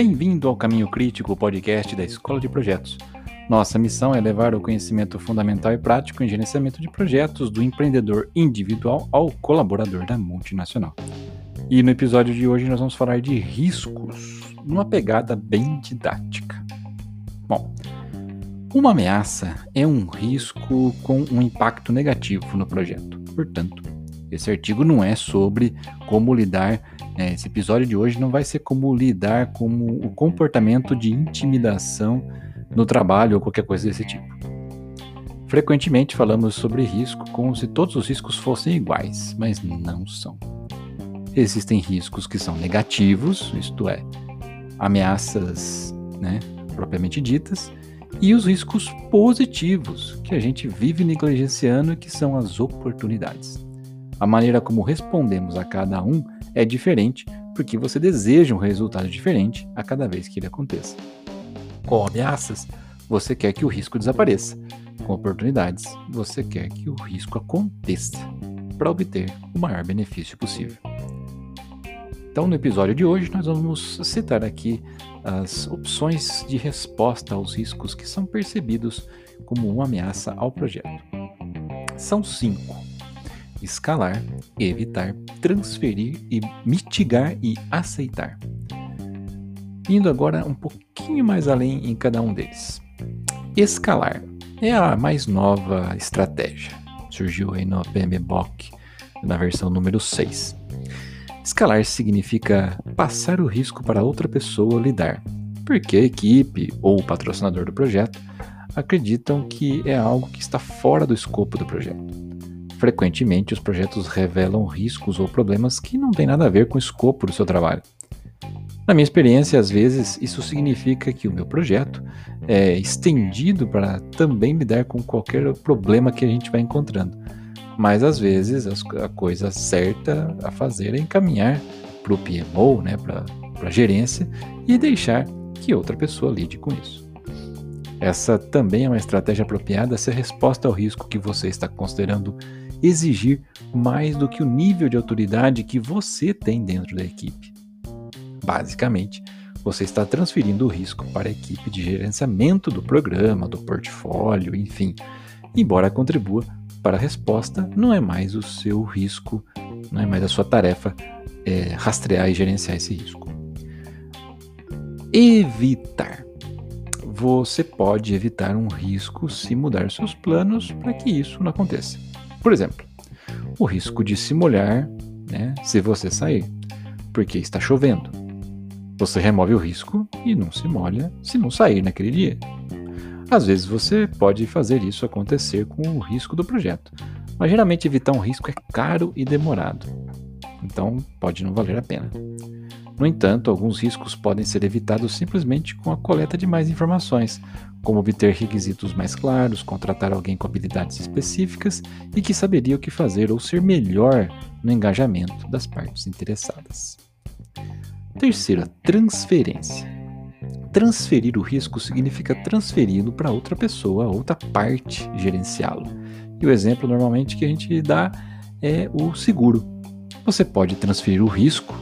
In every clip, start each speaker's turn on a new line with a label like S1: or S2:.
S1: Bem-vindo ao Caminho Crítico, podcast da Escola de Projetos. Nossa missão é levar o conhecimento fundamental e prático em gerenciamento de projetos do empreendedor individual ao colaborador da multinacional. E no episódio de hoje nós vamos falar de riscos, numa pegada bem didática. Bom, uma ameaça é um risco com um impacto negativo no projeto. Portanto, esse artigo não é sobre como lidar. É, esse episódio de hoje não vai ser como lidar com o comportamento de intimidação no trabalho ou qualquer coisa desse tipo. Frequentemente falamos sobre risco como se todos os riscos fossem iguais, mas não são. Existem riscos que são negativos, isto é, ameaças né, propriamente ditas, e os riscos positivos, que a gente vive negligenciando e que são as oportunidades. A maneira como respondemos a cada um é diferente porque você deseja um resultado diferente a cada vez que ele aconteça. Com ameaças, você quer que o risco desapareça. Com oportunidades, você quer que o risco aconteça para obter o maior benefício possível. Então, no episódio de hoje, nós vamos citar aqui as opções de resposta aos riscos que são percebidos como uma ameaça ao projeto. São cinco: escalar, evitar, transferir e mitigar e aceitar. Indo agora um pouquinho mais além em cada um deles. Escalar é a mais nova estratégia. Surgiu aí no PMBOK na versão número 6. Escalar significa passar o risco para outra pessoa lidar, porque a equipe ou o patrocinador do projeto acreditam que é algo que está fora do escopo do projeto. Frequentemente, os projetos revelam riscos ou problemas que não têm nada a ver com o escopo do seu trabalho. Na minha experiência, às vezes, isso significa que o meu projeto é estendido para também lidar com qualquer problema que a gente vai encontrando mas às vezes a coisa certa a fazer é encaminhar para o PMO, né, para a gerência, e deixar que outra pessoa lide com isso. Essa também é uma estratégia apropriada se a resposta ao risco que você está considerando exigir mais do que o nível de autoridade que você tem dentro da equipe. Basicamente, você está transferindo o risco para a equipe de gerenciamento do programa, do portfólio, enfim, embora contribua para a resposta, não é mais o seu risco, não é mais a sua tarefa é, rastrear e gerenciar esse risco. Evitar. Você pode evitar um risco se mudar seus planos para que isso não aconteça. Por exemplo, o risco de se molhar né, se você sair, porque está chovendo. Você remove o risco e não se molha se não sair naquele dia. Às vezes você pode fazer isso acontecer com o risco do projeto, mas geralmente evitar um risco é caro e demorado, então pode não valer a pena. No entanto, alguns riscos podem ser evitados simplesmente com a coleta de mais informações, como obter requisitos mais claros, contratar alguém com habilidades específicas e que saberia o que fazer ou ser melhor no engajamento das partes interessadas. Terceira, transferência. Transferir o risco significa transferi-lo para outra pessoa, outra parte gerenciá-lo. E o exemplo normalmente que a gente dá é o seguro. Você pode transferir o risco,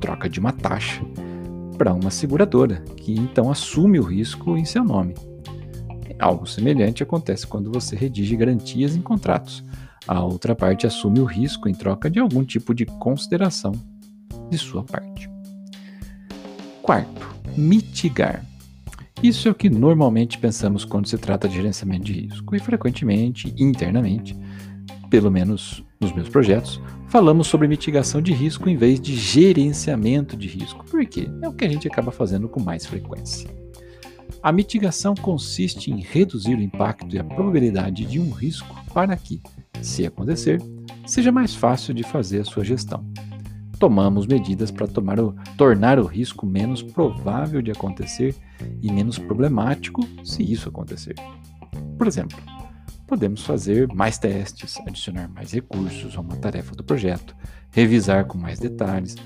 S1: troca de uma taxa, para uma seguradora, que então assume o risco em seu nome. Algo semelhante acontece quando você redige garantias em contratos. A outra parte assume o risco em troca de algum tipo de consideração de sua parte. Quarto, mitigar. Isso é o que normalmente pensamos quando se trata de gerenciamento de risco, e frequentemente, internamente, pelo menos nos meus projetos, falamos sobre mitigação de risco em vez de gerenciamento de risco, porque é o que a gente acaba fazendo com mais frequência. A mitigação consiste em reduzir o impacto e a probabilidade de um risco para que, se acontecer, seja mais fácil de fazer a sua gestão tomamos medidas para tornar o risco menos provável de acontecer e menos problemático se isso acontecer. Por exemplo, podemos fazer mais testes, adicionar mais recursos a uma tarefa do projeto, revisar com mais detalhes,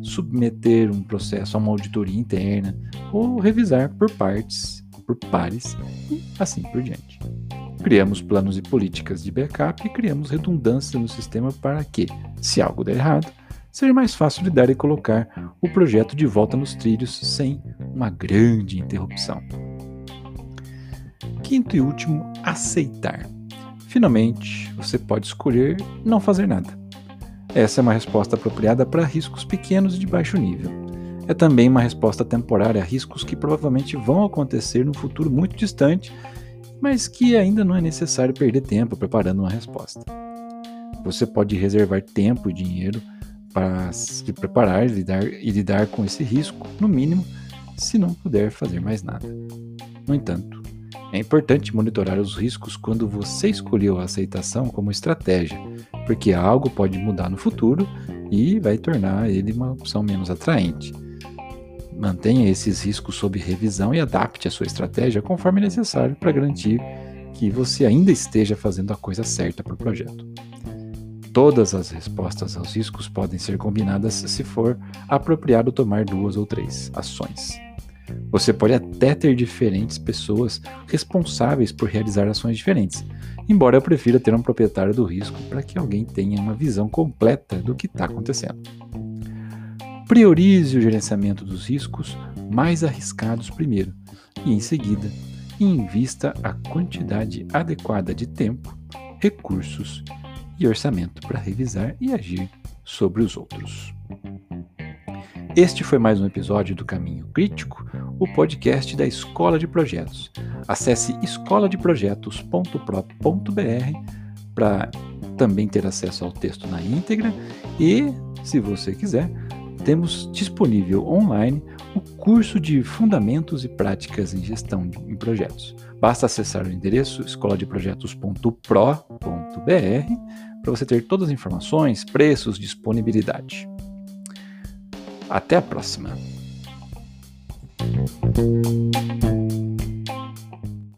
S1: submeter um processo a uma auditoria interna ou revisar por partes, por pares e assim por diante. Criamos planos e políticas de backup e criamos redundância no sistema para que, se algo der errado, seja mais fácil lidar e colocar o projeto de volta nos trilhos sem uma grande interrupção. Quinto e último, aceitar. Finalmente, você pode escolher não fazer nada. Essa é uma resposta apropriada para riscos pequenos e de baixo nível. É também uma resposta temporária a riscos que provavelmente vão acontecer no futuro muito distante, mas que ainda não é necessário perder tempo preparando uma resposta. Você pode reservar tempo e dinheiro para se preparar e lidar, e lidar com esse risco, no mínimo, se não puder fazer mais nada. No entanto, é importante monitorar os riscos quando você escolheu a aceitação como estratégia, porque algo pode mudar no futuro e vai tornar ele uma opção menos atraente. Mantenha esses riscos sob revisão e adapte a sua estratégia conforme necessário para garantir que você ainda esteja fazendo a coisa certa para o projeto. Todas as respostas aos riscos podem ser combinadas se for apropriado tomar duas ou três ações. Você pode até ter diferentes pessoas responsáveis por realizar ações diferentes, embora eu prefira ter um proprietário do risco para que alguém tenha uma visão completa do que está acontecendo. Priorize o gerenciamento dos riscos mais arriscados primeiro e, em seguida, invista a quantidade adequada de tempo, recursos e orçamento para revisar e agir sobre os outros. Este foi mais um episódio do Caminho Crítico, o podcast da Escola de Projetos. Acesse escoladeprojetos.pro.br para também ter acesso ao texto na íntegra e, se você quiser, temos disponível online o curso de Fundamentos e Práticas em Gestão em Projetos. Basta acessar o endereço escoladeprojetos.pro.br para você ter todas as informações, preços, disponibilidade. Até a próxima! Thank you.